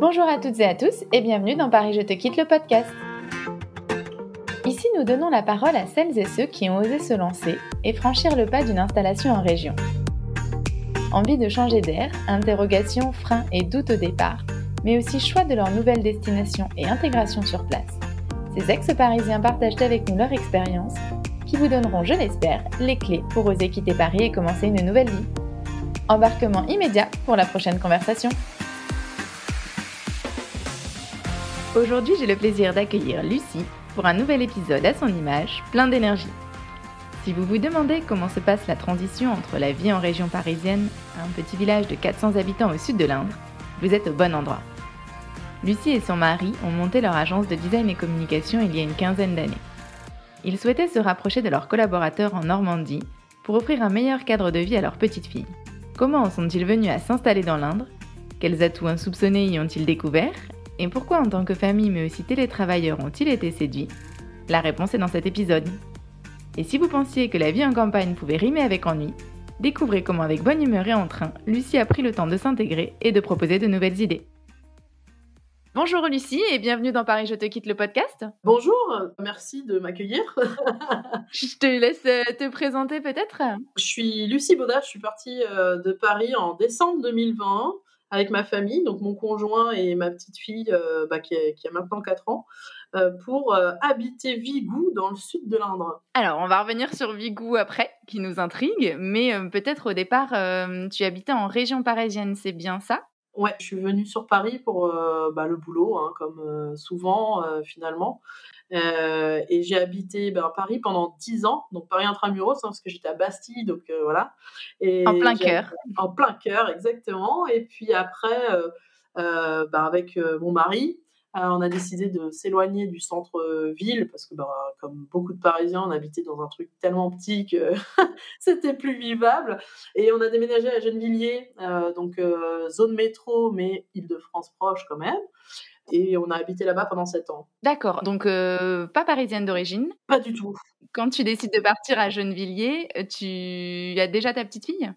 Bonjour à toutes et à tous et bienvenue dans Paris Je te quitte le podcast. Ici, nous donnons la parole à celles et ceux qui ont osé se lancer et franchir le pas d'une installation en région. Envie de changer d'air, interrogations, freins et doutes au départ, mais aussi choix de leur nouvelle destination et intégration sur place. Ces ex-parisiens partagent avec nous leur expérience qui vous donneront, je l'espère, les clés pour oser quitter Paris et commencer une nouvelle vie. Embarquement immédiat pour la prochaine conversation. Aujourd'hui, j'ai le plaisir d'accueillir Lucie pour un nouvel épisode à son image, plein d'énergie. Si vous vous demandez comment se passe la transition entre la vie en région parisienne à un petit village de 400 habitants au sud de l'Indre, vous êtes au bon endroit. Lucie et son mari ont monté leur agence de design et communication il y a une quinzaine d'années. Ils souhaitaient se rapprocher de leurs collaborateurs en Normandie pour offrir un meilleur cadre de vie à leur petite fille. Comment en sont-ils venus à s'installer dans l'Indre? Quels atouts insoupçonnés y ont-ils découverts? Et pourquoi en tant que famille mais aussi télétravailleurs ont-ils été séduits? La réponse est dans cet épisode. Et si vous pensiez que la vie en campagne pouvait rimer avec ennui, découvrez comment avec bonne humeur et entrain, Lucie a pris le temps de s'intégrer et de proposer de nouvelles idées. Bonjour Lucie et bienvenue dans Paris Je te quitte le podcast. Bonjour, merci de m'accueillir. je te laisse euh, te présenter peut-être. Je suis Lucie Baudat, je suis partie euh, de Paris en décembre 2020 avec ma famille, donc mon conjoint et ma petite fille euh, bah, qui, a, maintenant 4 ans, euh, pour euh, habiter Vigou dans le sud de l'Indre. Alors, on va revenir sur Vigou après, qui nous intrigue, mais peut-être au départ, tu habitais en région parisienne, c'est bien ça? Ouais, je suis venue sur Paris pour bah, le boulot, hein, comme souvent finalement. Euh, et j'ai habité ben, Paris pendant 10 ans, donc Paris intramuros, hein, parce que j'étais à Bastille, donc euh, voilà. Et en plein cœur. En plein cœur, exactement. Et puis après, euh, ben, avec mon mari, on a décidé de s'éloigner du centre-ville, parce que ben, comme beaucoup de Parisiens, on habitait dans un truc tellement petit que c'était plus vivable. Et on a déménagé à Gennevilliers, donc zone métro, mais Île-de-France proche quand même et on a habité là-bas pendant sept ans. D'accord, donc euh, pas parisienne d'origine Pas du tout. Quand tu décides de partir à Gennevilliers, euh, tu as déjà ta petite fille?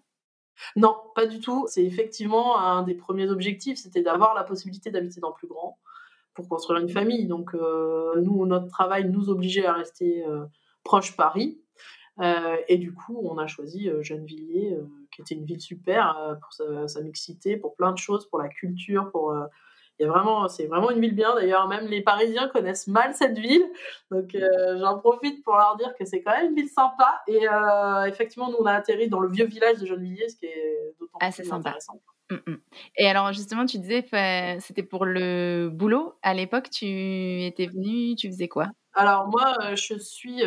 Non, pas du tout. C'est effectivement un des premiers objectifs, c'était d'avoir la possibilité d'habiter dans plus grand pour construire une famille. Donc euh, nous, notre travail nous obligeait à rester proche Paris. et du coup, on a choisi Gennevilliers, qui était une ville super pour sa, sa, mixité, pour plein de choses, pour la culture, pour vraiment, c'est vraiment une ville bien. D'ailleurs, même les Parisiens connaissent mal cette ville. Donc, euh, j'en profite pour leur dire que c'est quand même une ville sympa. Et euh, effectivement, nous, on a atterri dans le vieux village de Gennevilliers, ce qui est d'autant ah, plus sympa. intéressant. Mm, mm. Et alors, justement, tu disais, c'était pour le boulot. À l'époque, tu étais venu, tu faisais quoi? Alors, moi, euh, je suis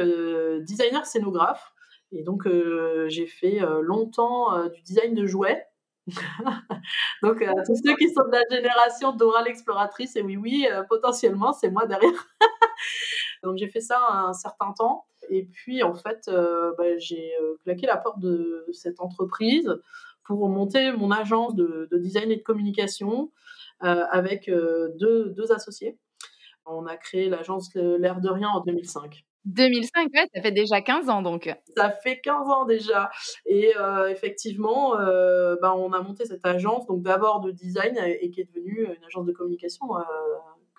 designer scénographe. Et donc, j'ai fait longtemps du design de jouets. Donc, euh, tous ceux qui sont de la génération Dora l'exploratrice, et oui, oui, euh, potentiellement, c'est moi derrière. Donc, j'ai fait ça un certain temps. Et puis, en fait, euh, bah, j'ai claqué la porte de cette entreprise pour monter mon agence de, design et de communication avec deux, deux associés. On a créé l'agence L'air de rien en 2005. 2005, ouais, ça fait déjà 15 ans donc. Ça fait 15 ans déjà. Et euh, effectivement, euh, bah, on a monté cette agence, donc d'abord de design et qui est devenue une agence de communication euh,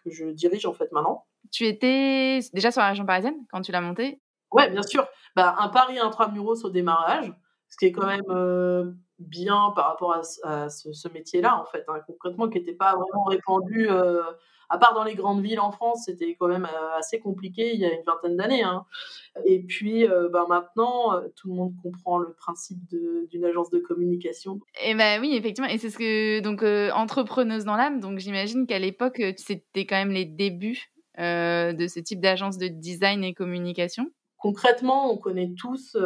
que je dirige en fait maintenant. Tu étais déjà sur la région parisienne quand tu l'as montée? Ouais, bien sûr. Bah, un Paris intramuros au démarrage, ce qui est quand même bien par rapport à, ce, métier-là, en fait, hein, concrètement, qui n'était pas vraiment répandu à part dans les grandes villes en France, c'était quand même euh, assez compliqué il y a une vingtaine d'années. Hein. Et puis euh, ben maintenant, euh, tout le monde comprend le principe d'une agence de communication. Et ben oui, effectivement. Et c'est ce que donc entrepreneuse dans l'âme. Donc j'imagine qu'à l'époque, c'était quand même les débuts de ce type d'agence de design et communication. Concrètement, on connaît tous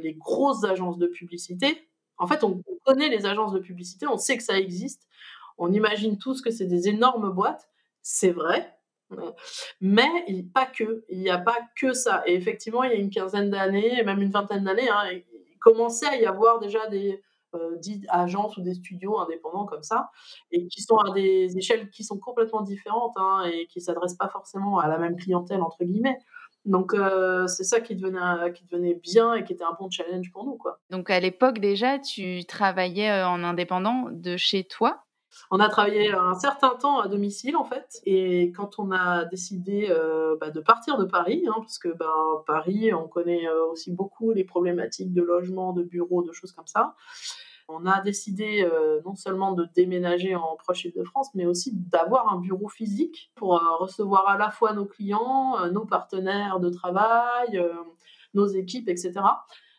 les grosses agences de publicité. En fait, on connaît les agences de publicité, on sait que ça existe. On imagine tous que c'est des énormes boîtes c'est vrai. Mais il, pas que, il n'y a pas que ça. Et effectivement, il y a une quinzaine d'années, même une vingtaine d'années, hein, il commençait à y avoir déjà des euh, agences ou des studios indépendants comme ça, et qui sont à des échelles qui sont complètement différentes hein, et qui ne s'adressent pas forcément à la même clientèle, entre guillemets. Donc euh, c'est ça qui devenait, qui devenait bien et qui était un bon challenge pour nous. Quoi. Donc à l'époque déjà, tu travaillais euh, en indépendant de chez toi? On a travaillé un certain temps à domicile en fait, et quand on a décidé euh, bah, de partir de Paris, hein, parce que bah, Paris, on connaît euh, aussi beaucoup les problématiques de logement, de bureaux, de choses comme ça. On a décidé euh, non seulement de déménager en proche Île-de-France, mais aussi d'avoir un bureau physique pour recevoir à la fois nos clients, nos partenaires de travail, nos équipes, etc.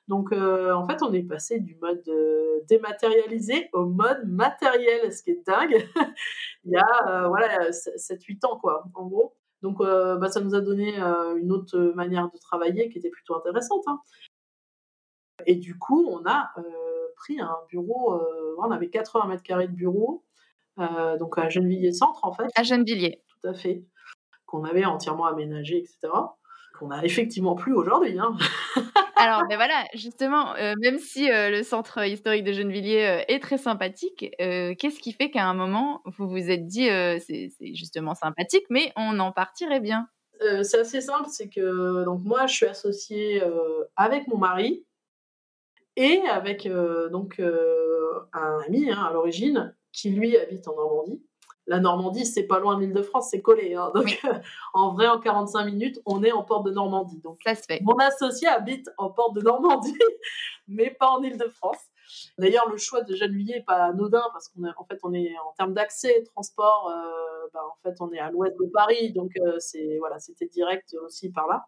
Donc, euh, en fait, on est passé du mode euh, dématérialisé au mode matériel, ce qui est dingue. Il y a, euh, voilà, 7-8 ans, quoi, en gros. Donc, bah, ça nous a donné une autre manière de travailler qui était plutôt intéressante. Hein. Et du coup, on a pris un bureau, on avait 80 mètres carrés de bureau, donc à Gennevilliers Centre, en fait. À Gennevilliers. Tout à fait. Qu'on avait entièrement aménagé, etc. Qu'on a effectivement plus aujourd'hui. Hein. Alors, ben voilà, justement, euh, même si euh, le centre historique de Gennevilliers euh, est très sympathique, qu'est-ce qui fait qu'à un moment, vous vous êtes dit, c'est justement sympathique, mais on en partirait bien? C'est assez simple, c'est que donc moi, je suis associée avec mon mari et avec donc un ami hein, à l'origine qui lui habite en Normandie la Normandie, c'est pas loin de l'île de France, c'est collé. Hein. Donc, en vrai, en 45 minutes, on est en porte de Normandie. Donc, ça se fait. Mon associé habite en porte de Normandie, mais pas en île de France. D'ailleurs, le choix de Gennevilliers n'est pas anodin parce qu'en en fait, on est en termes d'accès, transport, euh, bah, en fait, on est à l'ouest de Paris, donc euh, c'est voilà, c'était direct aussi par là.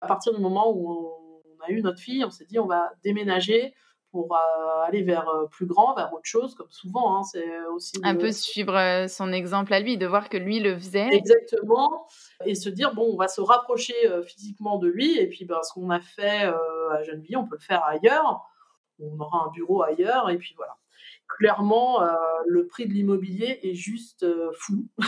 À partir du moment où on a eu notre fille, on s'est dit on va déménager pour euh, aller vers euh, plus grand, vers autre chose, comme souvent. Hein, c'est aussi un peu suivre euh, son exemple à lui, de voir que lui le faisait. Exactement, et se dire bon, on va se rapprocher physiquement de lui, et puis ben, ce qu'on a fait à Gennevilliers, on peut le faire ailleurs. On aura un bureau ailleurs, et puis voilà. Clairement, le prix de l'immobilier est juste fou.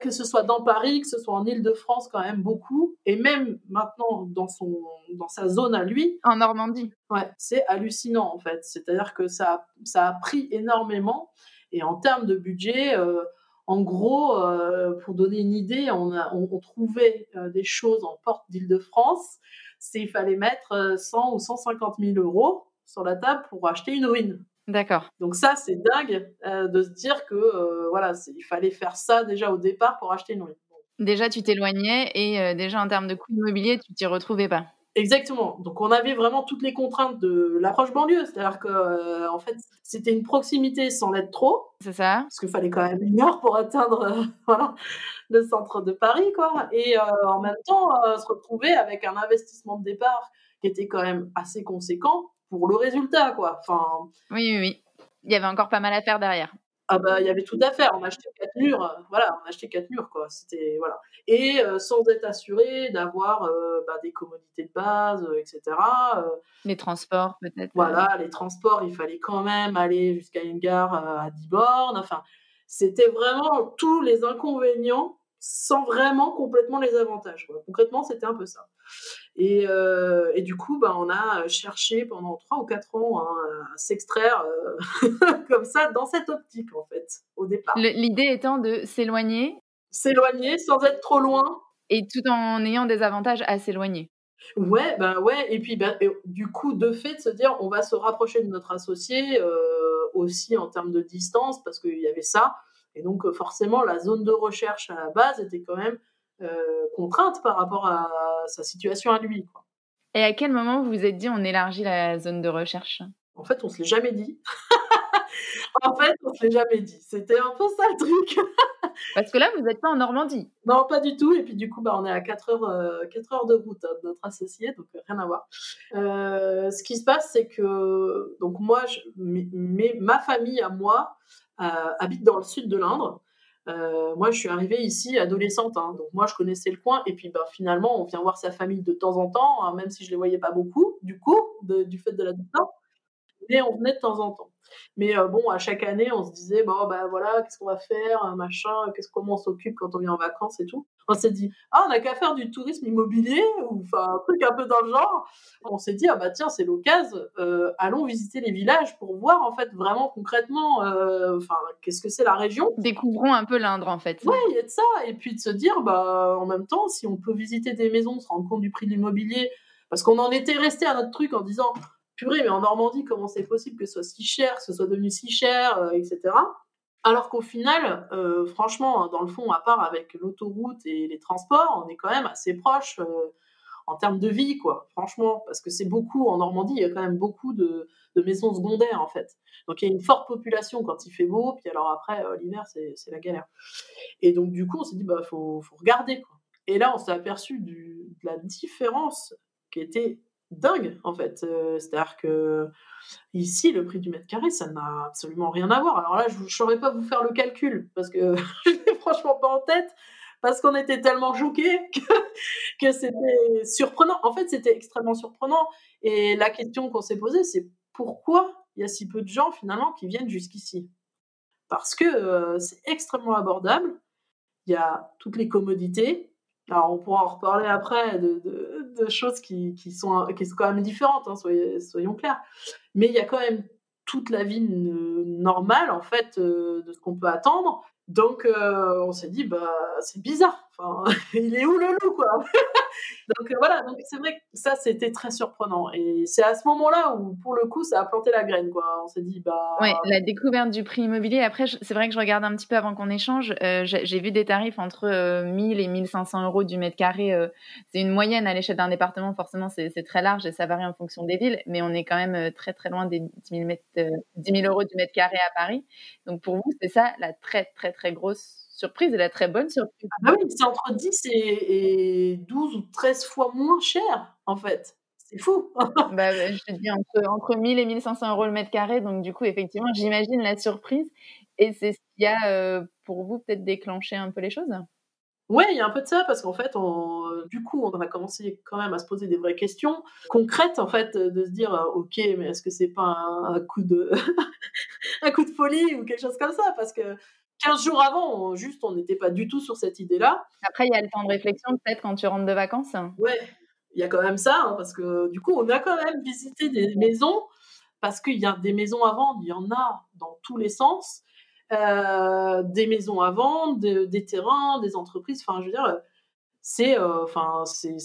que ce soit dans Paris, que ce soit en Île-de-France, quand même beaucoup, et même maintenant dans, son, dans sa zone à lui. En Normandie. Ouais, c'est hallucinant en fait. C'est-à-dire que ça, ça a pris énormément, et en termes de budget, euh, en gros, euh, pour donner une idée, on, a, on, trouvait euh, des choses en porte d'Île-de-France, c'est il fallait mettre 100 ou 150 000 euros sur la table pour acheter une ruine. D'accord. Donc ça, c'est dingue euh, de se dire que euh, voilà, il fallait faire ça déjà au départ pour acheter une ruine. Déjà, tu t'éloignais et euh, déjà en termes de coût immobilier, tu t'y retrouvais pas. Exactement. Donc on avait vraiment toutes les contraintes de l'approche banlieue, c'est-à-dire que en fait c'était une proximité sans l'être trop. C'est ça. Parce qu'il fallait quand même une heure pour atteindre voilà le centre de Paris quoi. Et en même temps se retrouver avec un investissement de départ qui était quand même assez conséquent pour le résultat, quoi. Enfin. Oui, oui, oui. Il y avait encore pas mal à faire derrière. Ah bah il y avait tout à faire. On a acheté quatre murs, euh, voilà, on a acheté quatre murs quoi. C'était voilà. Et euh, sans être assuré d'avoir euh, bah, des commodités de base, etc. les transports peut-être. Voilà, les transports, il fallait quand même aller jusqu'à une gare à 10 bornes. Enfin, c'était vraiment tous les inconvénients sans vraiment complètement les avantages. Concrètement, c'était un peu ça. Et, euh, et, du coup, bah, on a cherché pendant trois ou quatre ans hein, à s'extraire euh, comme ça dans cette optique, en fait, au départ. L'idée étant de s'éloigner. S'éloigner sans être trop loin. Et tout en ayant des avantages à s'éloigner. Ouais, ben ouais. Et puis, ben, du coup, de fait, de se dire, on va se rapprocher de notre associé euh, aussi en termes de distance, parce qu'il y avait ça. Et donc, euh, forcément, la zone de recherche à la base était quand même euh, contrainte par rapport à sa situation à lui. Quoi. Et à quel moment vous vous êtes dit on élargit la zone de recherche? En fait, on se l'est jamais dit. en fait, on se l'est jamais dit. C'était un peu ça le truc. Parce que là, vous n'êtes pas en Normandie. Non, pas du tout. Et puis du coup, bah, on est à 4 heures, euh, heures de route hein, de notre associé, donc rien à voir. ce qui se passe, c'est que donc moi, je, ma famille à moi, euh, habite dans le sud de l'Indre. Euh, moi, je suis arrivée ici adolescente, hein. donc moi, je connaissais le coin. Et puis, bah, finalement, on vient voir sa famille de temps en temps, hein, même si je les voyais pas beaucoup, du coup, du fait de la distance. Mais on venait de temps en temps. Mais euh, bon, à chaque année, on se disait, bon, bah voilà, qu'est-ce qu'on va faire, machin, qu'est-ce, comment on s'occupe quand on vient en vacances et tout. On s'est dit, ah, on n'a qu'à faire du tourisme immobilier, ou enfin, un truc un peu dans le genre. On s'est dit, ah bah tiens, c'est l'occasion, euh, allons visiter les villages pour voir, en fait, vraiment concrètement, euh, enfin, qu'est-ce que c'est la région. Découvrons un peu l'Indre, en fait. Ouais, il y a de ça. Et puis de se dire, bah, en même temps, si on peut visiter des maisons, se rendre compte du prix de l'immobilier, parce qu'on en était resté à notre truc en disant, mais en Normandie, comment c'est possible que ce soit si cher, que ce soit devenu si cher, euh, etc. Alors qu'au final, euh, franchement, dans le fond, à part avec l'autoroute et les transports, on est quand même assez proche euh, en termes de vie, quoi. Franchement, parce que c'est beaucoup en Normandie, il y a quand même beaucoup de, maisons secondaires en fait. Donc il y a une forte population quand il fait beau, puis alors après l'hiver c'est la galère. Et donc du coup on s'est dit bah faut, faut regarder quoi. Et là on s'est aperçu de la différence qui était dingue en fait. Euh, c'est-à-dire que ici, le prix du mètre carré, ça n'a absolument rien à voir. Alors là, je ne saurais pas vous faire le calcul parce que je l'ai franchement pas en tête parce qu'on était tellement choqués que, c'était surprenant. En fait, c'était extrêmement surprenant. Et la question qu'on s'est posée, c'est pourquoi il y a si peu de gens finalement qui viennent jusqu'ici? Parce que euh, c'est extrêmement abordable. Il y a toutes les commodités, alors, on pourra en reparler après de, choses qui, sont, qui sont quand même différentes, hein, soyons clairs. Mais il y a quand même toute la vie normale, en fait, euh, de ce qu'on peut attendre. Donc, euh, on s'est dit, bah, c'est bizarre. Enfin, il est où le loup, quoi? Donc, euh, voilà. Donc, c'est vrai que ça, c'était très surprenant. Et c'est à ce moment-là où, pour le coup, ça a planté la graine, quoi. On s'est dit, bah. La découverte du prix immobilier. Après, c'est vrai que je regarde un petit peu avant qu'on échange. Euh, j'ai vu des tarifs entre 1000 et 1500 euros du mètre carré. c'est une moyenne à l'échelle d'un département. Forcément, c'est très large et ça varie en fonction des villes. Mais on est quand même très, très loin des 10 000, mètres, 10 000 euros du mètre carré à Paris. Donc, pour vous, c'est ça la très, très très grosse surprise et la très bonne surprise. Ah oui, c'est entre 10 et, 12 ou 13 fois moins cher, en fait. C'est fou. bah, je te dis entre, entre 1000 et 1500 euros le mètre carré. Donc, du coup, effectivement, j'imagine la surprise. Et c'est ce qui a, euh, pour vous, peut-être déclenché un peu les choses? Oui, il y a un peu de ça parce qu'en fait, on, du coup, on a commencé quand même à se poser des vraies questions concrètes, en fait, de se dire, euh, ok, mais est-ce que c'est pas un, coup de un coup de folie ou quelque chose comme ça? Parce que 15 jours avant, juste, on n'était pas du tout sur cette idée-là. Après, il y a le temps de réflexion, peut-être, quand tu rentres de vacances. Ouais, il y a quand même ça, hein, parce que du coup, on a quand même visité des maisons, parce qu'il y a des maisons à vendre, il y en a dans tous les sens. Euh, des maisons à vendre, des terrains, des entreprises. Enfin, je veux dire, c'est, euh, enfin, c'est,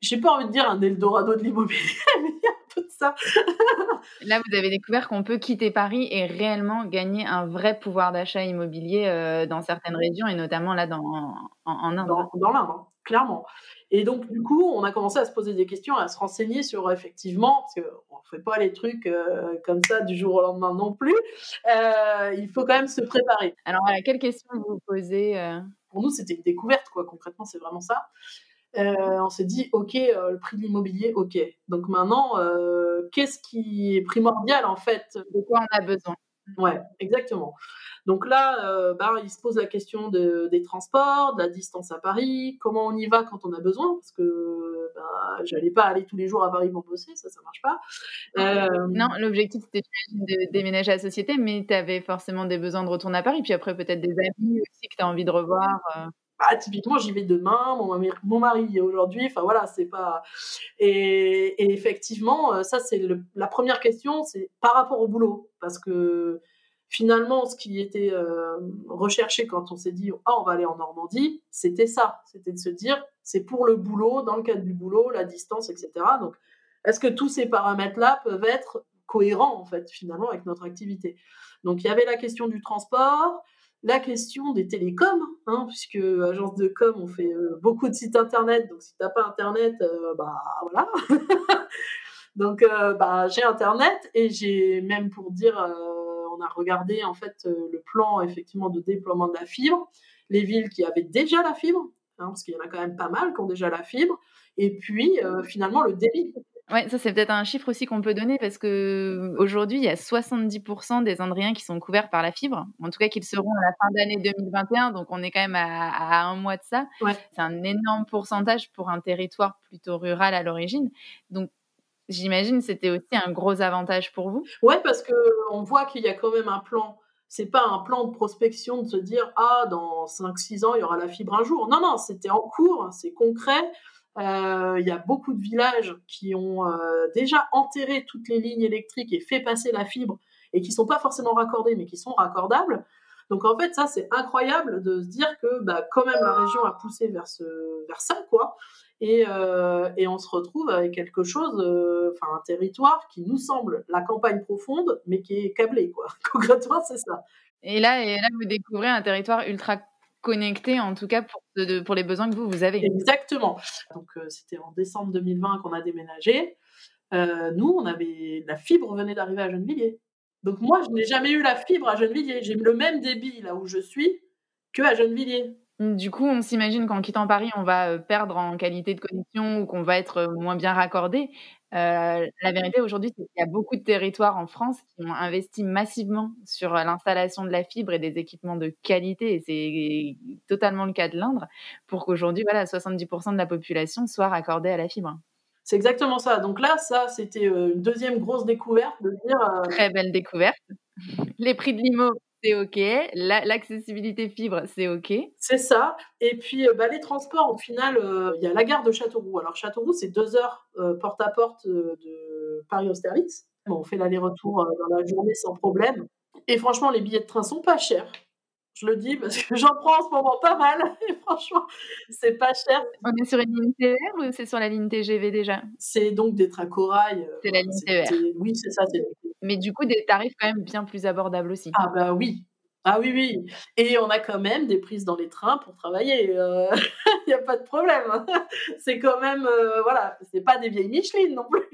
j'ai pas envie de dire un Eldorado de l'immobilier, mais peu de ça. là, vous avez découvert qu'on peut quitter Paris et réellement gagner un vrai pouvoir d'achat immobilier euh, dans certaines régions et notamment là dans, en, Inde. Dans, dans l'Inde, hein, clairement. Et donc, du coup, on a commencé à se poser des questions, à se renseigner sur effectivement, parce qu'on ne fait pas les trucs euh, comme ça du jour au lendemain non plus, euh, il faut quand même se préparer. Alors, voilà, quelles questions vous posez? Pour nous, c'était une découverte, quoi. Concrètement, c'est vraiment ça. On s'est dit, OK, le prix de l'immobilier, OK. Donc maintenant, qu'est-ce qui est primordial, en fait? De quoi on a besoin Ouais, exactement. Donc là, euh, bah, il se pose la question de, des transports, de la distance à Paris, comment on y va quand on a besoin, parce que bah, j'allais pas aller tous les jours à Paris pour bosser, ça, ça marche pas. Euh, non, l'objectif c'était de déménager à la société, mais tu avais forcément des besoins de retourner à Paris, puis après peut-être des amis aussi que tu as envie de revoir. Euh. Bah, typiquement, j'y vais demain, mon mari, mon mari aujourd'hui, enfin voilà, c'est pas. Et, effectivement, ça c'est la première question, c'est par rapport au boulot, parce que finalement, ce qui était euh, recherché quand on s'est dit ah on va aller en Normandie, c'était ça, c'était de se dire c'est pour le boulot, dans le cadre du boulot, la distance, etc. Donc, est-ce que tous ces paramètres-là peuvent être cohérents en fait finalement avec notre activité? Donc, il y avait la question du transport, la question des télécoms, hein, puisque agence de com, on fait euh, beaucoup de sites internet, donc si tu n'as pas internet, euh, bah voilà. donc, bah, j'ai internet et j'ai même pour dire on a regardé en fait euh, le plan effectivement de déploiement de la fibre, les villes qui avaient déjà la fibre, hein, parce qu'il y en a quand même pas mal qui ont déjà la fibre, et puis euh, finalement le débit. Oui, ça c'est peut-être un chiffre aussi qu'on peut donner parce que aujourd'hui il y a 70% des Andriens qui sont couverts par la fibre, en tout cas qu'ils seront à la fin d'année 2021, donc on est quand même à, un mois de ça. C'est un énorme pourcentage pour un territoire plutôt rural à l'origine. Donc J'imagine c'était aussi un gros avantage pour vous. Ouais, parce que on voit qu'il y a quand même un plan. C'est pas un plan de prospection de se dire ah dans 5-6 ans il y aura la fibre un jour. Non non, c'était en cours, c'est concret. Euh, il y a beaucoup de villages qui ont euh, déjà enterré toutes les lignes électriques et fait passer la fibre et qui sont pas forcément raccordées mais qui sont raccordables. Donc en fait ça c'est incroyable de se dire que bah, quand même la région a poussé vers ce vers ça quoi. Euh, et, on se retrouve avec quelque chose, un territoire qui nous semble la campagne profonde, mais qui est câblé, quoi. Concrètement, c'est ça. Et là, et là, vous découvrez un territoire ultra connecté, en tout cas pour, les besoins que vous, avez. Exactement. Donc, c'était en décembre 2020 qu'on a déménagé. nous, on avait la fibre venait d'arriver à Gennevilliers. Donc moi, je n'ai jamais eu la fibre à Gennevilliers. J'ai le même débit là où je suis que à Gennevilliers. Du coup, on s'imagine qu'en quittant Paris, on va perdre en qualité de connexion ou qu'on va être moins bien raccordé. Euh, la vérité aujourd'hui, c'est qu'il y a beaucoup de territoires en France qui ont investi massivement sur l'installation de la fibre et des équipements de qualité, et c'est totalement le cas de l'Indre, pour qu'aujourd'hui, voilà, 70% de la population soit raccordée à la fibre. C'est exactement ça. Donc là, ça, c'était une deuxième grosse découverte de dire. Très belle découverte. Les prix de l'IMO c'est OK. L'accessibilité fibre, c'est OK. C'est ça. Et puis, bah, les transports, au final, il y a la gare de Châteauroux. Alors, Châteauroux, c'est deux heures porte à porte de Paris-Austerlitz. on fait l'aller-retour dans la journée sans problème. Et franchement, les billets de train sont pas chers. Je le dis parce que j'en prends en ce moment pas mal. Et franchement, c'est pas cher. On est sur une ligne TER ou c'est sur la ligne TGV déjà? C'est donc des corail. C'est la ligne TER. Oui, c'est ça. Mais du coup, des tarifs quand même bien plus abordables aussi. Ah bah oui. Ah oui, oui. Et on a quand même des prises dans les trains pour travailler. Il euh, n'y a pas de problème. Hein. C'est quand même, euh, voilà, c'est pas des vieilles Michelin non plus.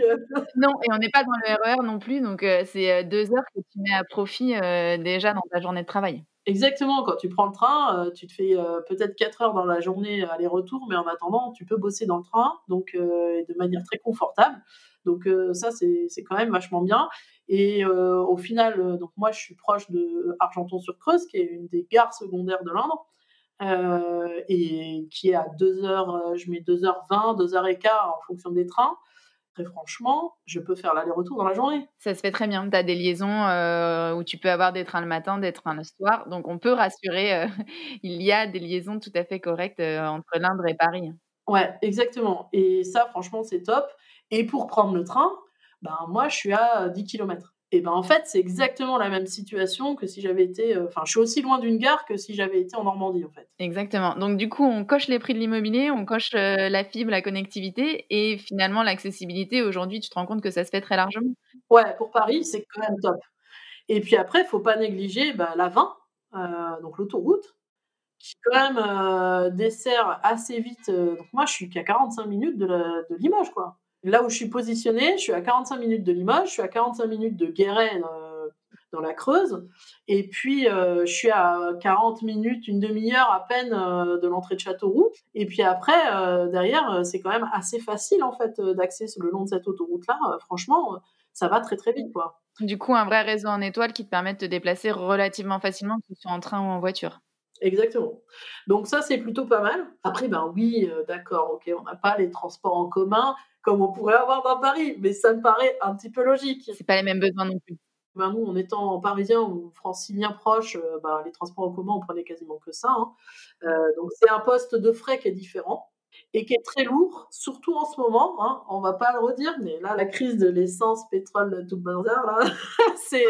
Euh, Non, et on n'est pas dans le RER non plus. Donc, c'est deux heures que tu mets à profit déjà dans ta journée de travail. Exactement, quand tu prends le train, tu te fais peut-être 4 heures dans la journée aller-retour, mais en attendant, tu peux bosser dans le train, donc de manière très confortable. Donc ça, c'est quand même vachement bien. Et au final, donc moi, je suis proche de Argenton-sur-Creuse, qui est une des gares secondaires de l'Indre. et qui est à 2h, je mets 2h20, 2h15 en fonction des trains. Très franchement, je peux faire l'aller-retour dans la journée. Ça se fait très bien. Tu as des liaisons où tu peux avoir des trains le matin, des trains le soir. Donc on peut rassurer, il y a des liaisons tout à fait correctes entre l'Indre et Paris. Ouais, exactement. Et ça, franchement, c'est top. Et pour prendre le train, ben, moi, je suis à 10 km. Et ben en fait, c'est exactement la même situation que si j'avais été. Euh, enfin, je suis aussi loin d'une gare que si j'avais été en Normandie, en fait. Exactement. Donc, du coup, on coche les prix de l'immobilier, on coche euh, la fibre, la connectivité, et finalement, l'accessibilité, aujourd'hui, tu te rends compte que ça se fait très largement. Ouais, pour Paris, c'est quand même top. Et puis après, il faut pas négliger bah, la 20, euh, donc l'autoroute, qui quand même dessert assez vite. donc, moi, je suis qu'à 45 minutes de, de Limoges, quoi. Là où je suis positionnée, je suis à 45 minutes de Limoges, je suis à 45 minutes de Guéret euh, dans la Creuse, et puis euh, je suis à 40 minutes, une demi-heure à peine euh, de l'entrée de Châteauroux. Et puis après, derrière, c'est quand même assez facile en fait d'accès le long de cette autoroute-là. franchement, ça va très très vite quoi. Du coup, un vrai réseau en étoile qui te permet de te déplacer relativement facilement, que ce soit en train ou en voiture. Exactement. Donc ça, c'est plutôt pas mal. Après, ben oui, d'accord, ok, on n'a pas les transports en commun, comme on pourrait avoir dans Paris, mais ça me paraît un petit peu logique. C'est pas les mêmes besoins non plus. Ben nous, en étant parisien ou francilien proche, euh, ben, les transports en commun, on prenait quasiment que ça. Hein. Euh, donc c'est un poste de frais qui est différent et qui est très lourd, surtout en ce moment. Hein, on va pas le redire, mais là, la crise de l'essence, pétrole, tout bazar, là, c'est.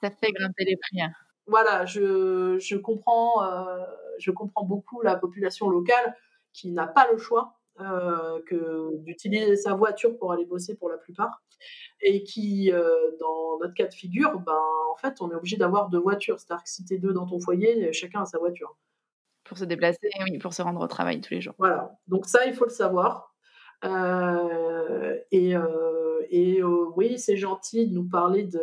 Ça fait grimper les prix. Hein. Voilà, je, je comprends, euh, je comprends beaucoup la population locale qui n'a pas le choix que d'utiliser sa voiture pour aller bosser pour la plupart, et qui, euh, dans notre cas de figure, ben, en fait, on est obligé d'avoir deux voitures. C'est-à-dire que si tu es deux dans ton foyer, chacun a sa voiture. Pour se déplacer, oui, pour se rendre au travail tous les jours. Voilà, donc ça, il faut le savoir. Euh, et, et oui, c'est gentil de nous parler de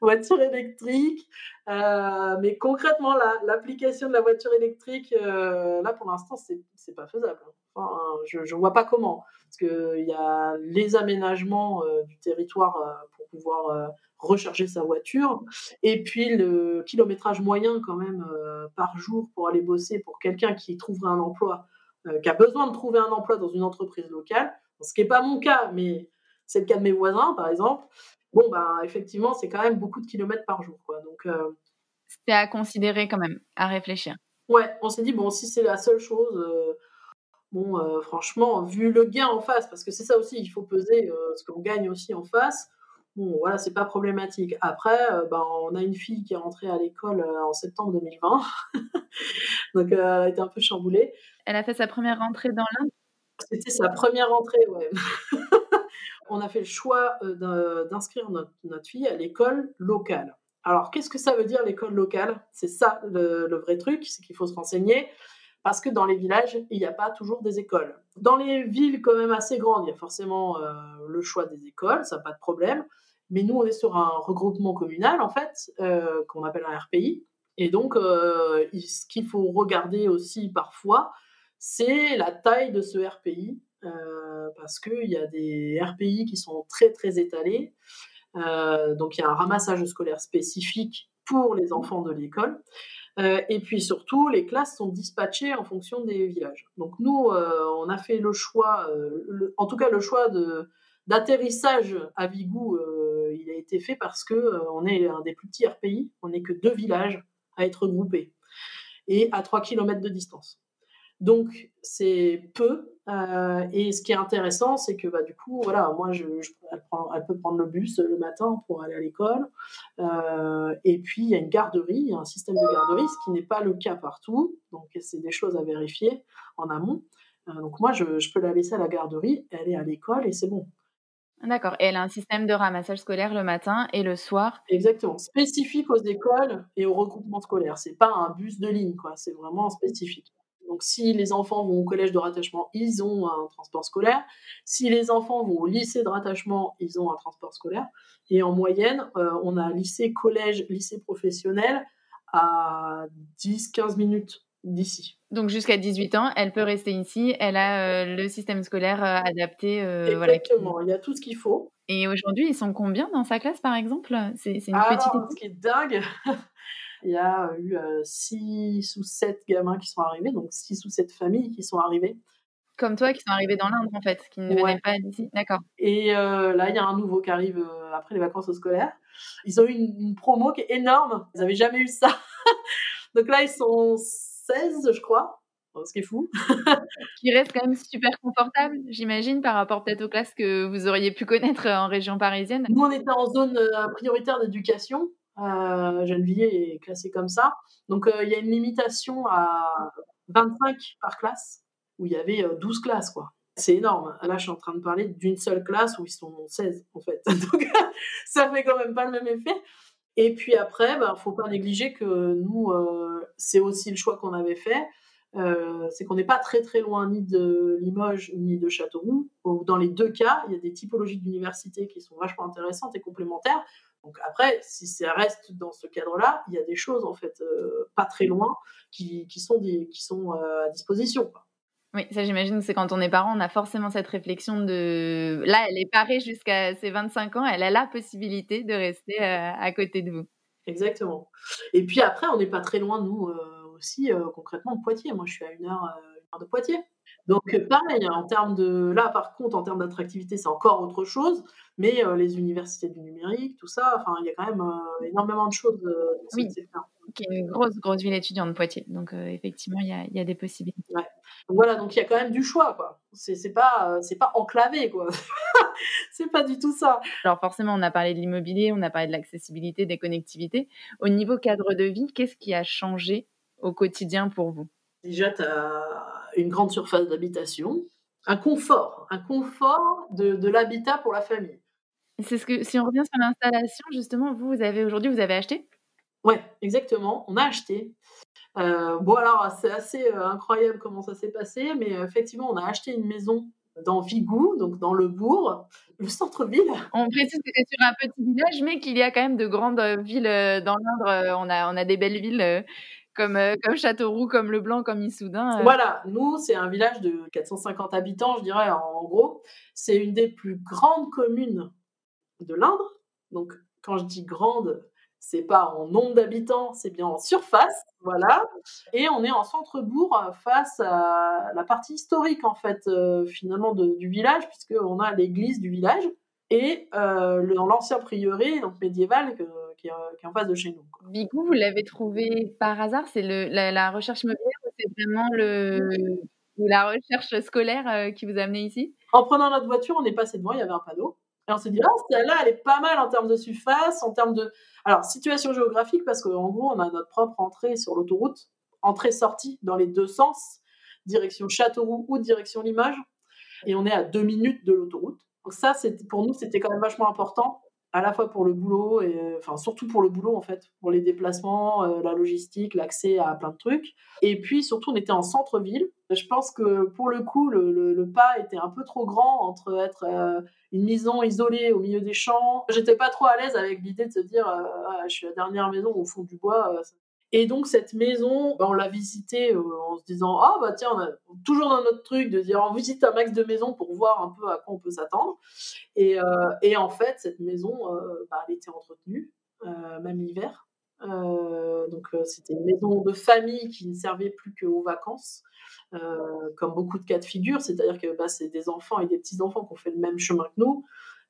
voiture électrique, mais concrètement, l'application de la voiture électrique, là, pour l'instant, c'est pas faisable. Je ne vois pas comment. Parce qu'il y a les aménagements euh, du territoire euh, pour pouvoir euh, recharger sa voiture. Et puis le kilométrage moyen quand même par jour pour aller bosser pour quelqu'un qui trouverait un emploi, qui a besoin de trouver un emploi dans une entreprise locale. Ce qui n'est pas mon cas, mais c'est le cas de mes voisins, par exemple. Bon, bah, effectivement, c'est quand même beaucoup de kilomètres par jour. Quoi. Donc, c'est à considérer quand même, à réfléchir. Ouais, on s'est dit, bon, si c'est la seule chose, Bon, euh, franchement, vu le gain en face, parce que c'est ça aussi, il faut peser euh, ce qu'on gagne aussi en face. Bon, voilà, c'est pas problématique. Après, euh, ben, on a une fille qui est rentrée à l'école en septembre 2020. Donc, elle a été un peu chamboulée. Elle a fait sa première rentrée dans l'Inde? C'était sa première rentrée, ouais. on a fait le choix d'inscrire notre, fille à l'école locale. Alors, qu'est-ce que ça veut dire l'école locale? C'est ça le, vrai truc, c'est qu'il faut se renseigner parce que dans les villages, il n'y a pas toujours des écoles. Dans les villes quand même assez grandes, il y a forcément euh, le choix des écoles, ça n'a pas de problème. Mais nous, on est sur un regroupement communal, en fait, euh, qu'on appelle un RPI. Et donc, euh, ce qu'il faut regarder aussi parfois, c'est la taille de ce RPI, parce qu'il y a des RPI qui sont très, très étalés. donc, il y a un ramassage scolaire spécifique pour les enfants de l'école. Euh, et puis surtout, les classes sont dispatchées en fonction des villages. Donc nous, euh, on a fait le choix, euh, en tout cas le choix de, d'atterrissage à Vigou, il a été fait parce que on est un des plus petits RPI, on n'est que deux villages à être regroupés et à 3 km de distance. Donc c'est peu. Euh, et ce qui est intéressant, c'est que bah, du coup, voilà, moi, je, elle, peut prendre le bus le matin pour aller à l'école. Euh, et puis, il y a une garderie, il y a un système de garderie, ce qui n'est pas le cas partout. Donc, c'est des choses à vérifier en amont. Euh, donc, moi, je, je, peux la laisser à la garderie, elle est à l'école et c'est bon. D'accord. Et elle a un système de ramassage scolaire le matin et le soir? Exactement. Spécifique aux écoles et au regroupement scolaire. C'est pas un bus de ligne, quoi. C'est vraiment spécifique. Donc, si les enfants vont au collège de rattachement, ils ont un transport scolaire. Si les enfants vont au lycée de rattachement, ils ont un transport scolaire. Et en moyenne, euh, on a lycée, collège, lycée professionnel à 10-15 minutes d'ici. Donc jusqu'à 18 ans, elle peut rester ici. Elle a euh, le système scolaire euh, adapté. Exactement, il y a tout ce qu'il faut. Et aujourd'hui, ils sont combien dans sa classe, par exemple? C'est une petite équipe. Ce qui est dingue, il y a eu euh, six ou sept gamins qui sont arrivés, donc six ou sept familles qui sont arrivées. Comme toi, qui sont arrivés dans l'Inde, en fait, qui ne venaient pas d'ici. D'accord. Et euh, là, il y a un nouveau qui arrive euh, après les vacances scolaires. Ils ont eu une, promo qui est énorme. Ils n'avaient jamais eu ça. donc là, ils sont 16, je crois ce qui est fou. qui reste quand même super confortable, j'imagine, par rapport peut-être aux classes que vous auriez pu connaître en région parisienne. Nous, on était en zone prioritaire d'éducation, euh, Gennevilliers est classé comme ça. Donc euh, il y a une limitation à 25 par classe, où il y avait 12 euh, classes, quoi. C'est énorme. Là, je suis en train de parler d'une seule classe où ils sont 16, en fait. Donc, ça fait quand même pas le même effet. Et puis après, il bah, ne faut pas négliger que nous, euh, c'est aussi le choix qu'on avait fait. C'est qu'on n'est pas très très loin ni de Limoges ni de Châteauroux. Dans les deux cas, il y a des typologies d'universités qui sont vachement intéressantes et complémentaires. Donc après, si ça reste dans ce cadre-là, il y a des choses en fait euh, pas très loin qui, qui sont, des, qui sont euh, à disposition. Oui, ça j'imagine, c'est quand on est parent, on a forcément cette réflexion de... Là, elle est parée jusqu'à ses 25 ans, elle a la possibilité de rester euh, à côté de vous. Exactement. Et puis après, on n'est pas très loin, nous aussi, concrètement, de Poitiers. Moi, je suis à une heure de Poitiers. Donc pareil, en termes de là par contre en termes d'attractivité c'est encore autre chose, mais euh, les universités du numérique, tout ça, enfin il y a quand même euh, énormément de choses. Euh, oui, qui est une grosse grosse ville étudiante de Poitiers, donc effectivement il y a, y a, des possibilités. Ouais. Donc, voilà, donc il y a quand même du choix quoi. C'est pas c'est pas enclavé quoi. c'est pas du tout ça. Alors forcément on a parlé de l'immobilier, on a parlé de l'accessibilité, des connectivités. Au niveau cadre de vie, qu'est-ce qui a changé au quotidien pour vous? Déjà, tu as une grande surface d'habitation, un confort, un confort de, l'habitat pour la famille. C'est ce que, si on revient sur l'installation, justement, vous, vous avez aujourd'hui, vous avez acheté? Ouais, exactement. On a acheté. Euh, bon, alors, c'est assez euh, incroyable comment ça s'est passé, mais euh, effectivement, on a acheté une maison dans Vigou, donc dans le bourg, le centre-ville. On précise que c'est sur un petit village, mais qu'il y a quand même de grandes villes dans l'Indre. On a, on a des belles villes comme, euh, comme Châteauroux, comme Le Blanc, comme Issoudun. Euh. Voilà, nous, c'est un village de 450 habitants, je dirais, en gros. C'est une des plus grandes communes de l'Indre. Donc, quand je dis grande, c'est pas en nombre d'habitants, c'est bien en surface, voilà. Et on est en centre-bourg face à la partie historique, en fait, euh, finalement, du village, puisqu'on a l'église du village et l'ancien prieuré, donc médiéval, qui est, en face de chez nous. Bigou, vous l'avez trouvé par hasard? C'est la, la, recherche immobilière ou c'est vraiment le, la recherche scolaire euh, qui vous a amené ici? En prenant notre voiture, on est passé devant, il y avait un panneau. Et on s'est dit, ah, celle-là, elle est pas mal en termes de surface, en termes de. Alors, situation géographique, parce qu'en gros, on a notre propre entrée sur l'autoroute, entrée-sortie dans les deux sens, direction Châteauroux ou direction Limoges. Et on est à deux minutes de l'autoroute. Donc, ça, pour nous, c'était quand même vachement important à la fois pour le boulot, et, enfin surtout pour le boulot en fait, pour les déplacements, euh, la logistique, l'accès à plein de trucs. Et puis surtout, on était en centre-ville. Je pense que pour le coup, le, pas était un peu trop grand entre être euh, une maison isolée au milieu des champs. J'étais pas trop à l'aise avec l'idée de se dire, euh, ah, je suis la dernière maison au fond du bois. Et donc cette maison, bah, on l'a visitée en se disant ah bah tiens, on a toujours dans notre truc de dire on visite un max de maisons pour voir un peu à quoi on peut s'attendre. Et, et, en fait cette maison, bah, elle était entretenue, même l'hiver. donc c'était une maison de famille qui ne servait plus qu'aux vacances. comme beaucoup de cas de figure, c'est-à-dire que bah, c'est des enfants et des petits-enfants qui ont fait le même chemin que nous.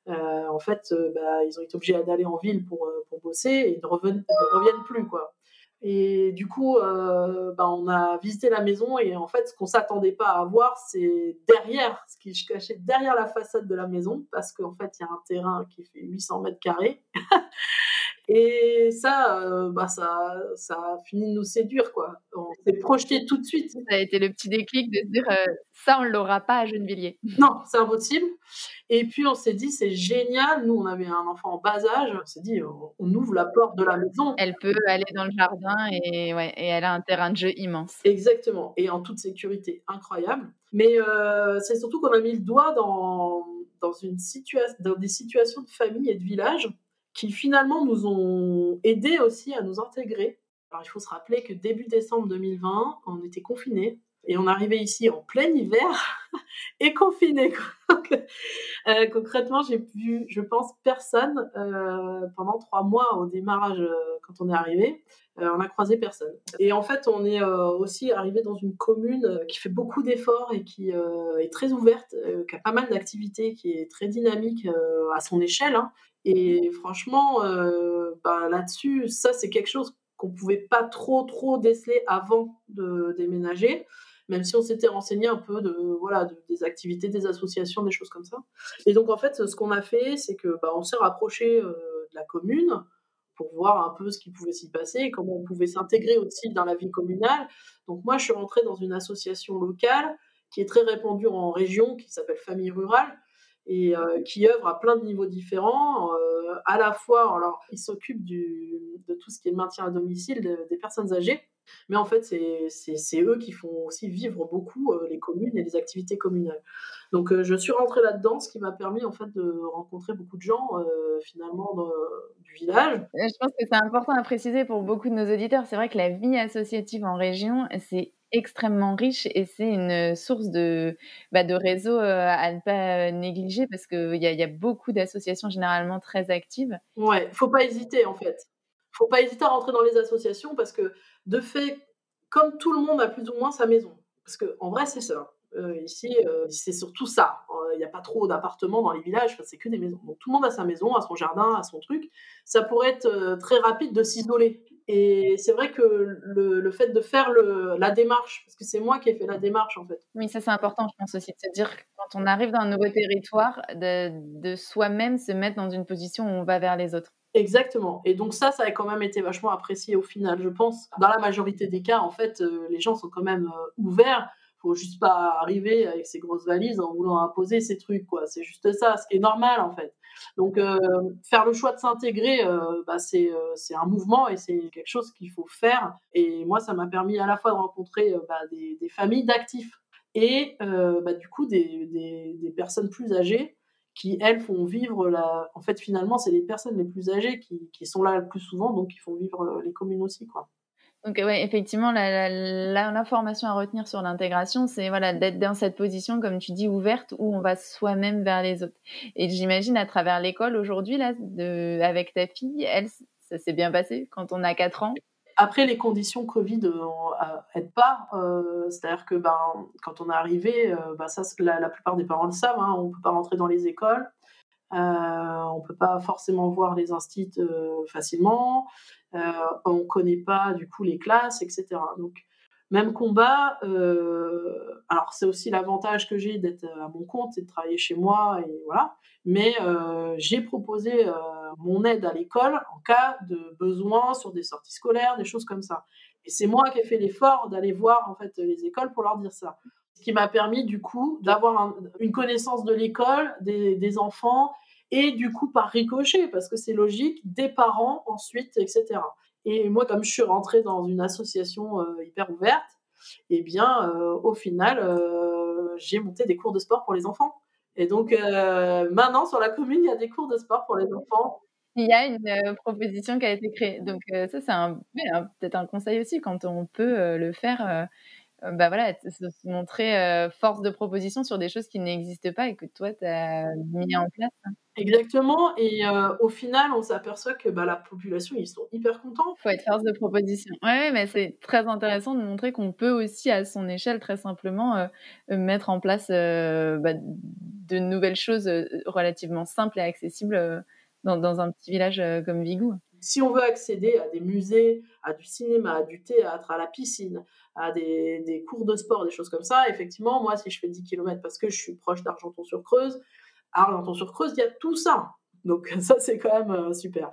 en fait, bah, ils ont été obligés d'aller en ville pour, pour bosser et ne reviennent, ne reviennent plus. Quoi. Et du coup, euh, bah, on a visité la maison et en fait, ce qu'on s'attendait pas à voir, c'est derrière, ce qui se cachait derrière la façade de la maison, parce qu'en fait, il y a un terrain qui fait 800 mètres carrés. Et ça, euh, bah ça, ça a fini de nous séduire, quoi. On s'est projeté tout de suite. Ça a été le petit déclic de se dire, euh, ça, on l'aura pas à Gennevilliers. Non, c'est impossible. Et puis, on s'est dit, c'est génial. Nous, on avait un enfant en bas âge. On s'est dit, on ouvre la porte de la maison. Elle peut aller dans le jardin et, ouais, et elle a un terrain de jeu immense. Exactement. Et en toute sécurité, incroyable. Mais euh, c'est surtout qu'on a mis le doigt dans, dans, une dans des situations de famille et de village qui finalement nous ont aidés aussi à nous intégrer. Alors il faut se rappeler que début décembre 2020, on était confinés et on arrivait ici en plein hiver et confinés. euh, concrètement, j'ai vu, je pense, personne euh, pendant trois mois au démarrage euh, quand on est arrivé. Euh, on a croisé personne. Et en fait, on est aussi arrivé dans une commune qui fait beaucoup d'efforts et qui est très ouverte, qui a pas mal d'activités, qui est très dynamique à son échelle. Hein. Et franchement, bah, là-dessus, ça, c'est quelque chose qu'on pouvait pas trop, trop déceler avant de déménager, même si on s'était renseigné un peu de, voilà, des activités, des associations, des choses comme ça. Et donc, en fait, ce qu'on a fait, c'est que bah, on s'est rapproché euh, de la commune pour voir un peu ce qui pouvait s'y passer, comment on pouvait s'intégrer aussi dans la vie communale. Donc, moi, je suis rentrée dans une association locale qui est très répandue en région, qui s'appelle Famille Rurale, et euh, qui œuvrent à plein de niveaux différents. Euh, à la fois, alors, ils s'occupent de tout ce qui est maintien à domicile des personnes âgées, mais en fait, c'est eux qui font aussi vivre beaucoup euh, les communes et les activités communales. Donc, je suis rentrée là-dedans, ce qui m'a permis en fait de rencontrer beaucoup de gens finalement du village. Je pense que c'est important à préciser pour beaucoup de nos auditeurs. C'est vrai que la vie associative en région, c'est extrêmement riche et c'est une source de, bah, de réseau euh, à ne pas négliger parce qu'il y a, y a beaucoup d'associations généralement très actives. Ouais, faut pas hésiter en fait. Faut pas hésiter à rentrer dans les associations parce que de fait, comme tout le monde a plus ou moins sa maison, parce qu'en vrai c'est ça. Euh, ici, euh, c'est surtout ça. Il n'y a pas trop d'appartements dans les villages, c'est que des maisons. Donc tout le monde a sa maison, a son jardin, a son truc. Ça pourrait être très rapide de s'isoler et c'est vrai que le, fait de faire la démarche, parce que c'est moi qui ai fait la démarche en fait. Oui, ça c'est important, je pense aussi, de se dire quand on arrive dans un nouveau territoire, de soi-même se mettre dans une position où on va vers les autres. Exactement. Et donc ça, ça a quand même été vachement apprécié au final, je pense. Dans la majorité des cas, en fait, euh, les gens sont quand même euh, ouverts faut juste pas arriver avec ses grosses valises en voulant imposer ses trucs, quoi. C'est juste ça, ce qui est normal, en fait. Donc, euh, faire le choix de s'intégrer, euh, bah, c'est un mouvement et c'est quelque chose qu'il faut faire. Et moi, ça m'a permis à la fois de rencontrer bah, des, familles d'actifs et bah, du coup des, des, personnes plus âgées qui, elles, font vivre la... En fait, finalement, c'est les personnes les plus âgées qui, qui, sont là le plus souvent, donc qui font vivre les communes aussi, quoi. Donc ouais, effectivement, l'information à retenir sur l'intégration, c'est voilà d'être dans cette position, comme tu dis, ouverte, où on va soi-même vers les autres. Et j'imagine à travers l'école aujourd'hui, là, de, avec ta fille, elle, ça s'est bien passé quand on a 4 ans? Après, les conditions Covid n'aident pas. Euh, c'est-à-dire que ben, quand on est arrivé, euh, ben, ça, la, plupart des parents le savent, hein, on ne peut pas rentrer dans les écoles. Euh, on ne peut pas forcément voir les instits facilement. Euh, on ne connaît pas du coup les classes, etc. Donc, même combat. Euh, alors, c'est aussi l'avantage que j'ai d'être à mon compte et de travailler chez moi, et voilà. Mais euh, j'ai proposé mon aide à l'école en cas de besoin sur des sorties scolaires, des choses comme ça. Et c'est moi qui ai fait l'effort d'aller voir en fait les écoles pour leur dire ça. Ce qui m'a permis du coup d'avoir une connaissance de l'école, des, enfants et du coup par ricochet, parce que c'est logique, des parents ensuite, etc. Et moi, comme je suis rentrée dans une association hyper ouverte, eh bien, au final, j'ai monté des cours de sport pour les enfants. Et donc, maintenant, sur la commune, il y a des cours de sport pour les enfants il y a une euh, proposition qui a été créée. Donc euh, ça, c'est un, peut-être un conseil aussi quand on peut euh, le faire. bah voilà, se montrer force de proposition sur des choses qui n'existent pas et que toi, tu as mis en place. Exactement. Et au final, on s'aperçoit que bah, la population, ils sont hyper contents. Il faut être force de proposition. Oui, mais c'est très intéressant de montrer qu'on peut aussi, à son échelle, très simplement, mettre en place bah, de nouvelles choses relativement simples et accessibles dans, un petit village euh, comme Vigou. Si on veut accéder à des musées, à du cinéma, à du théâtre, à la piscine, à des, cours de sport, des choses comme ça, effectivement, moi, si je fais 10 km parce que je suis proche d'Argenton-sur-Creuse, à Argenton-sur-Creuse, il y a tout ça. Donc ça, c'est quand même euh, super.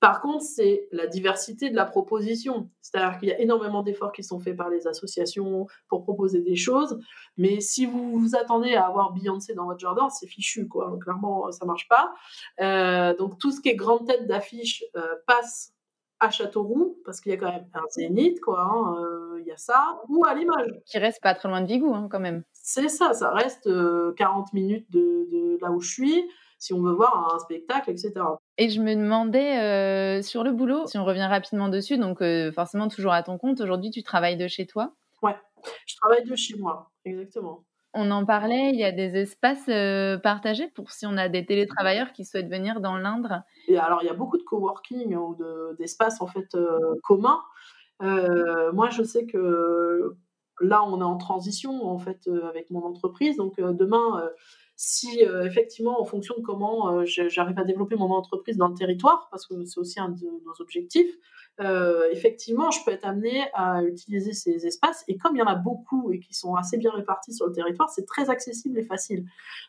Par contre, c'est la diversité de la proposition. C'est-à-dire qu'il y a énormément d'efforts qui sont faits par les associations pour proposer des choses. Mais si vous vous attendez à avoir Beyoncé dans votre jardin, c'est fichu, quoi. clairement, ça marche pas. Euh, donc, tout ce qui est grande tête d'affiche euh, passe à Châteauroux, parce qu'il y a quand même un zénith, quoi. Hein, euh, il y a ça, ou à l'image. Qui reste pas très loin de Vigou, hein, quand même. C'est ça, ça reste 40 minutes de là où je suis si on veut voir un spectacle, etc. Et je me demandais euh, sur le boulot, si on revient rapidement dessus, donc euh, forcément toujours à ton compte, aujourd'hui tu travailles de chez toi? Ouais, je travaille de chez moi, exactement. On en parlait, il y a des espaces euh, partagés pour si on a des télétravailleurs qui souhaitent venir dans l'Indre. Et alors il y a beaucoup de coworking ou d'espaces en fait communs. moi je sais que là on est en transition en fait avec mon entreprise, donc demain si euh, effectivement, en fonction de comment euh, j'arrive à développer mon entreprise dans le territoire, parce que c'est aussi un de nos objectifs, euh, effectivement, je peux être amené à utiliser ces espaces. Et comme il y en a beaucoup et qui sont assez bien répartis sur le territoire, c'est très accessible et facile.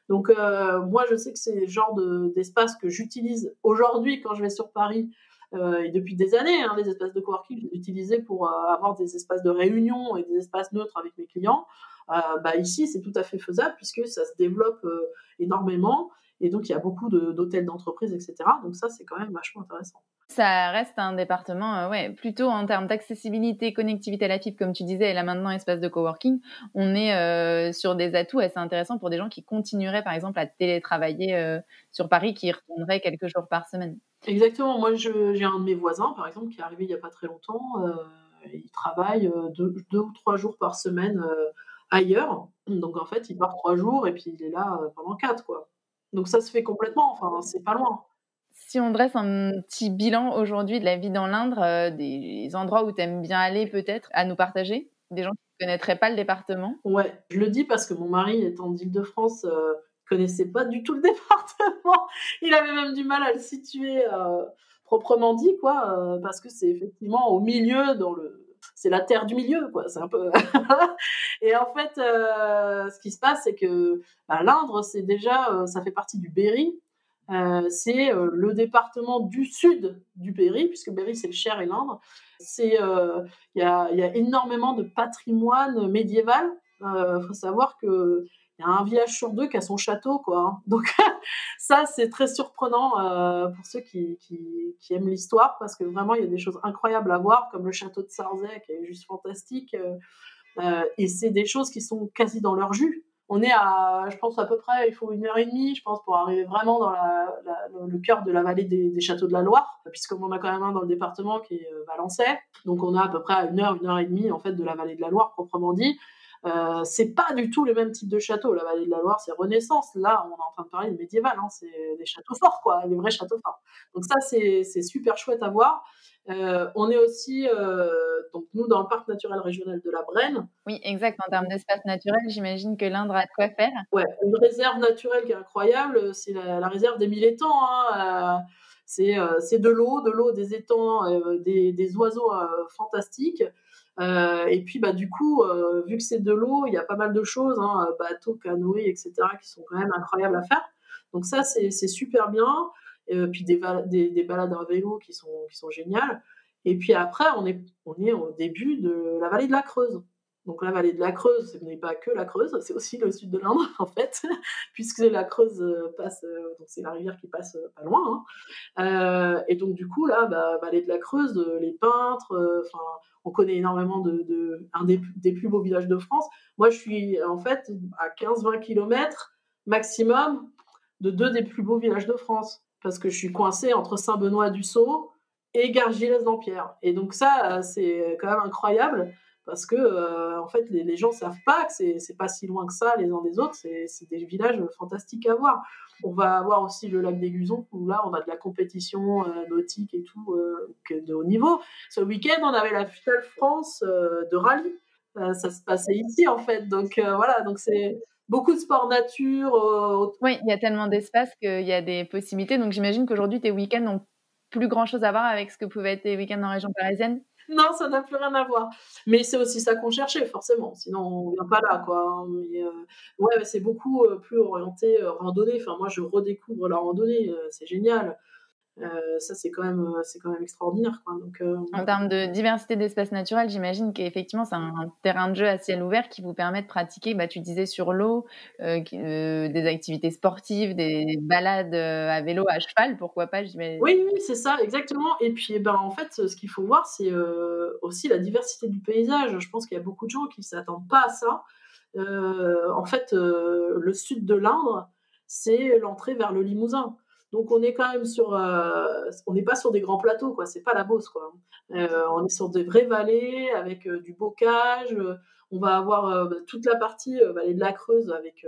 Donc, moi, je sais que c'est le genre d'espace que j'utilise aujourd'hui quand je vais sur Paris. et depuis des années, hein, les espaces de coworking, je les utilisais pour avoir des espaces de réunion et des espaces neutres avec mes clients. Euh, bah, ici, c'est tout à fait faisable puisque ça se développe euh, énormément. Et donc, il y a beaucoup d'hôtels d'entreprise, etc. Donc, ça, c'est quand même vachement intéressant. Ça reste un département, euh, ouais, plutôt en termes d'accessibilité, connectivité à la fibre, comme tu disais, et là maintenant, espace de coworking, on est sur des atouts assez intéressants pour des gens qui continueraient, par exemple, à télétravailler sur Paris, qui y retourneraient quelques jours par semaine. Exactement. Moi, j'ai un de mes voisins, par exemple, qui est arrivé il n'y a pas très longtemps. il travaille deux, deux, ou trois jours par semaine ailleurs. Donc en fait, il part trois jours et puis il est là euh, pendant quatre, quoi. Donc ça se fait complètement, enfin, c'est pas loin. Si on dresse un petit bilan aujourd'hui de la vie dans l'Indre, euh, des endroits où tu aimes bien aller peut-être, à nous partager? Des gens qui ne connaîtraient pas le département? Ouais, je le dis parce que mon mari étant d'Île-de-France, euh, connaissait pas du tout le département. Il avait même du mal à le situer euh, proprement dit, quoi, parce que c'est effectivement au milieu, dans le c'est la terre du milieu, quoi. C'est un peu. et en fait, euh, ce qui se passe, c'est que bah, l'Indre, c'est déjà, euh, ça fait partie du Berry. Euh, c'est le département du sud du Berry, puisque Berry c'est le Cher et l'Indre. C'est, il y a, y, a, énormément de patrimoine médiéval. Il faut savoir que il y a un village sur deux qui a son château, quoi. Hein. Donc ça, c'est très surprenant euh, pour ceux qui, aiment l'histoire, parce que vraiment, il y a des choses incroyables à voir, comme le château de Sarzay, qui est juste fantastique. Euh, euh, et c'est des choses qui sont quasi dans leur jus. On est à, je pense à peu près, il faut une heure et demie, je pense, pour arriver vraiment dans le cœur de la vallée des, châteaux de la Loire, puisqu'on a quand même un dans le département qui est Valençay. Donc on a à peu près à une heure, une heure et demie, en fait, de la vallée de la Loire, proprement dit. Euh, c'est pas du tout le même type de château. La vallée de la Loire, c'est Renaissance. Là, on est en train de parler de médiéval. Hein. C'est des châteaux forts, quoi, des vrais châteaux forts. Donc ça, c'est super chouette à voir. Euh, on est aussi, euh, donc nous, dans le parc naturel régional de la Brenne. Oui, exact. En termes d'espace naturel, j'imagine que l'Indre a de quoi faire. Ouais, une réserve naturelle qui est incroyable, c'est la, réserve des mille étangs. Hein. c'est de l'eau, de l'eau, des étangs, des, des, oiseaux fantastiques. Euh, et puis, bah, du coup, euh, vu que c'est de l'eau, il y a pas mal de choses, hein, bateaux, canoës, etc., qui sont quand même incroyables à faire. Donc ça, c'est super bien. Et puis des, des, des, balades à vélo qui sont, qui sont géniales. Et puis après, on est, on est au début de la vallée de la Creuse. Donc la vallée de la Creuse, ce n'est pas que la Creuse, c'est aussi le sud de l'Indre en fait, puisque la Creuse euh, passe, euh, donc c'est la rivière qui passe euh, pas loin. Hein. et donc du coup là, bah, vallée de la Creuse, les peintres, enfin on connaît énormément de, un des, des, plus beaux villages de France. Moi je suis en fait à 15-20 km maximum de deux des plus beaux villages de France, parce que je suis coincée entre Saint-Benoît-du-Sault et Gargilès-Dampierre. Et donc ça, c'est quand même incroyable parce que euh, en fait les, gens savent pas que c'est pas si loin que ça les uns des autres c'est des villages fantastiques à voir. On va avoir aussi le lac des Gusons où là on a de la compétition euh, nautique et tout euh, de haut niveau. Ce week-end on avait la finale France de rallye. Ça se passait ici en fait. Donc voilà. Donc c'est beaucoup de sport nature oui il y a tellement d'espace qu'il y a des possibilités. Donc j'imagine qu'aujourd'hui tes week-ends n'ont plus grand chose à voir avec ce que pouvaient être tes week-ends en région parisienne non, ça n'a plus rien à voir. Mais c'est aussi ça qu'on cherchait, forcément. Sinon, on vient pas là, quoi. Mais, euh, ouais, c'est beaucoup euh, plus orienté euh, randonnée. Enfin, moi, je redécouvre la randonnée. c'est génial. Euh, ça c'est quand même euh, c'est quand même extraordinaire quoi. Donc, euh, en termes de diversité d'espaces naturels j'imagine qu'effectivement c'est un, terrain de jeu à ciel ouvert qui vous permet de pratiquer bah, tu disais sur l'eau des activités sportives des balades à vélo à cheval pourquoi pas oui, oui c'est ça exactement. Et puis eh ben en fait ce qu'il faut voir c'est aussi la diversité du paysage. Je pense qu'il y a beaucoup de gens qui s'attendent pas à ça. En fait le sud de l'Indre c'est l'entrée vers le Limousin donc on est quand même sur, euh, on n'est pas sur des grands plateaux, quoi. C'est pas la Beauce, quoi. Euh, on est sur des vraies vallées avec euh, du bocage. on va avoir bah, toute la partie vallée de la Creuse avec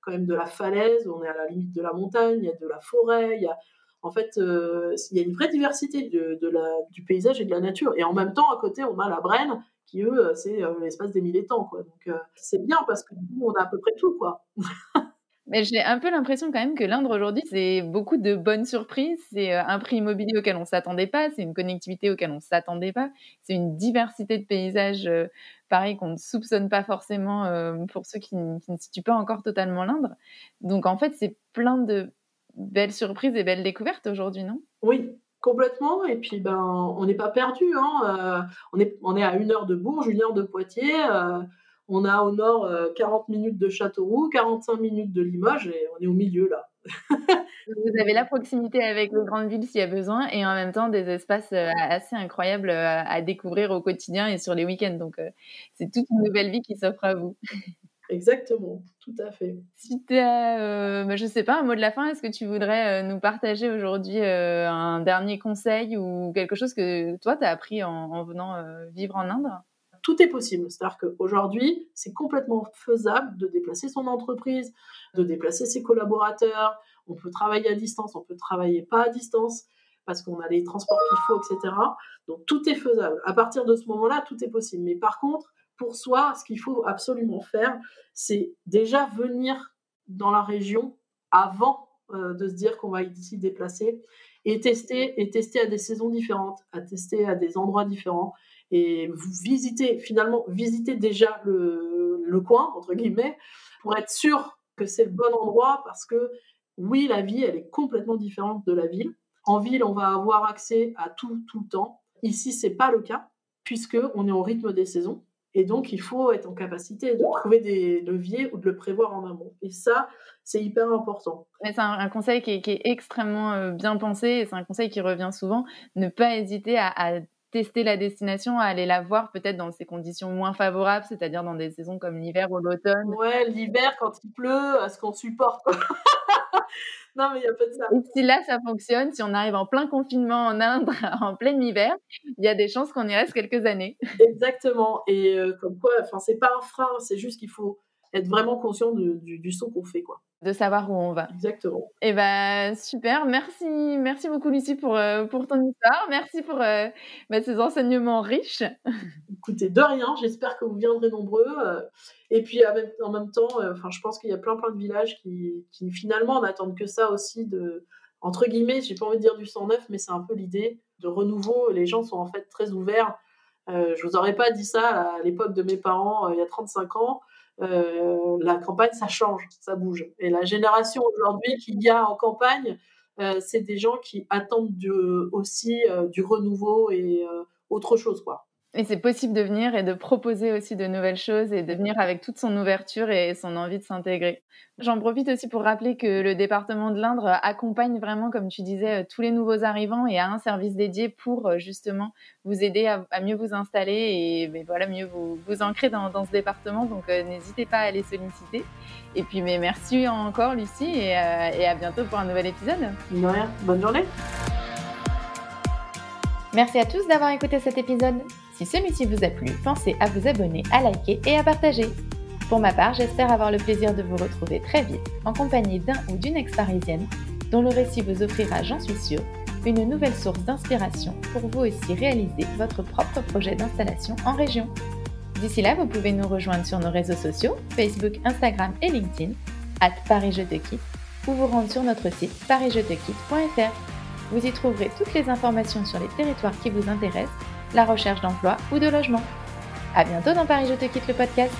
quand même de la falaise. On est à la limite de la montagne. Il y a de la forêt. Il y a, en fait, il y a une vraie diversité de, la, du paysage et de la nature. Et en même temps, à côté, on a la Brenne qui eux, c'est l'espace des mille étangs, quoi. Donc c'est bien parce que nous, on a à peu près tout, quoi. Mais j'ai un peu l'impression quand même que l'Indre aujourd'hui, c'est beaucoup de bonnes surprises. C'est euh, un prix immobilier auquel on s'attendait pas, c'est une connectivité auquel on s'attendait pas, c'est une diversité de paysages, euh, pareil qu'on ne soupçonne pas forcément euh, pour ceux qui, ne situent pas encore totalement l'Indre. Donc en fait, c'est plein de belles surprises et belles découvertes aujourd'hui, non? Oui, complètement. Et puis ben, on n'est pas perdu. Hein. on est on est à une heure de Bourges, une heure de Poitiers. On a au nord 40 euh, minutes de Châteauroux, 45 minutes de Limoges et on est au milieu là. Vous avez la proximité avec les grandes villes s'il y a besoin et en même temps des espaces euh, assez incroyables euh, à découvrir au quotidien et sur les week-ends. Donc c'est toute une nouvelle vie qui s'offre à vous. Exactement, tout à fait. Si tu as, bah, je sais pas, un mot de la fin, est-ce que tu voudrais nous partager aujourd'hui un dernier conseil ou quelque chose que toi, tu as appris en, venant vivre en Inde? Tout est possible. C'est-à-dire qu'aujourd'hui, c'est complètement faisable de déplacer son entreprise, de déplacer ses collaborateurs. On peut travailler à distance, on peut travailler pas à distance parce qu'on a les transports qu'il faut, etc. Donc tout est faisable. À partir de ce moment-là, tout est possible. Mais par contre, pour soi, ce qu'il faut absolument faire, c'est déjà venir dans la région avant euh, de se dire qu'on va ici déplacer et tester et tester à des saisons différentes, à tester à des endroits différents et vous visitez, finalement, visitez déjà le, coin, entre guillemets, pour être sûr que c'est le bon endroit parce que oui, la vie, elle est complètement différente de la ville. En ville, on va avoir accès à tout tout le temps. Ici, c'est pas le cas puisque on est au rythme des saisons et donc il faut être en capacité de trouver des leviers ou de le prévoir en amont. Et ça, c'est hyper important. C'est un, conseil qui est, extrêmement euh, bien pensé et c'est un conseil qui revient souvent. Ne pas hésiter à tester la destination, à aller la voir peut-être dans ces conditions moins favorables, c'est-à-dire dans des saisons comme l'hiver ou l'automne. Ouais, l'hiver quand il pleut, à ce qu'on supporte. non, mais il y a pas de ça. Et si là ça fonctionne, si on arrive en plein confinement en Inde, en plein hiver, il y a des chances qu'on y reste quelques années. Exactement. Et euh, comme quoi, enfin, c'est pas un frein, c'est juste qu'il faut être vraiment conscient du, du, son qu'on fait, quoi. De savoir où on va. Exactement. Et eh ben super, merci, merci beaucoup Lucie pour, euh, pour ton histoire, merci pour euh, bah, ces enseignements riches. Écoutez, de rien, j'espère que vous viendrez nombreux. Euh, et puis en même temps, enfin, je pense qu'il y a plein plein de villages qui, qui finalement n'attendent que ça aussi de entre guillemets, j'ai pas envie de dire du sang neuf, mais c'est un peu l'idée de renouveau. Les gens sont en fait très ouverts. je vous aurais pas dit ça à l'époque de mes parents il y a 35 ans. Euh, la campagne, ça change, ça bouge. Et la génération aujourd'hui qu'il y a en campagne, euh, c'est des gens qui attendent aussi euh, du renouveau et autre chose, quoi. Et c'est possible de venir et de proposer aussi de nouvelles choses et de venir avec toute son ouverture et son envie de s'intégrer. J'en profite aussi pour rappeler que le département de l'Indre accompagne vraiment, comme tu disais, euh, tous les nouveaux arrivants et a un service dédié pour euh, justement vous aider à, mieux vous installer et voilà, mieux vous, vous ancrer dans, ce département. Donc euh, n'hésitez pas à les solliciter. Et puis mais merci encore Lucie et, et à bientôt pour un nouvel épisode. De rien, bonne journée. Merci à tous d'avoir écouté cet épisode. Si celui-ci vous a plu, pensez à vous abonner, à liker et à partager. Pour ma part, j'espère avoir le plaisir de vous retrouver très vite en compagnie d'un ou d'une ex-parisienne dont le récit vous offrira, j'en suis sûre, une nouvelle source d'inspiration pour vous aussi réaliser votre propre projet d'installation en région. D'ici là, vous pouvez nous rejoindre sur nos réseaux sociaux, Facebook, Instagram et LinkedIn, at Paris ou vous rendre sur notre site parisjetequitte.fr. Vous y trouverez toutes les informations sur les territoires qui vous intéressent, la recherche d'emploi ou de logement. À bientôt dans Paris Je te quitte le podcast.